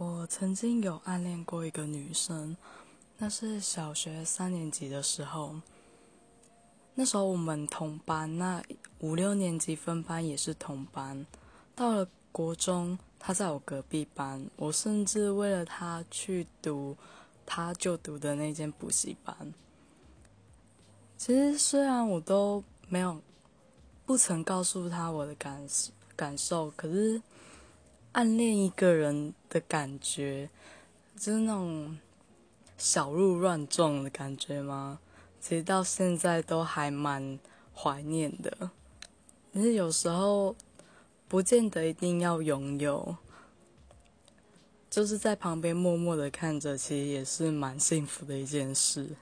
我曾经有暗恋过一个女生，那是小学三年级的时候。那时候我们同班，那五六年级分班也是同班。到了国中，她在我隔壁班，我甚至为了她去读她就读的那间补习班。其实虽然我都没有不曾告诉她我的感感受，可是。暗恋一个人的感觉，就是那种小鹿乱撞的感觉吗？其实到现在都还蛮怀念的。但是有时候不见得一定要拥有，就是在旁边默默的看着，其实也是蛮幸福的一件事。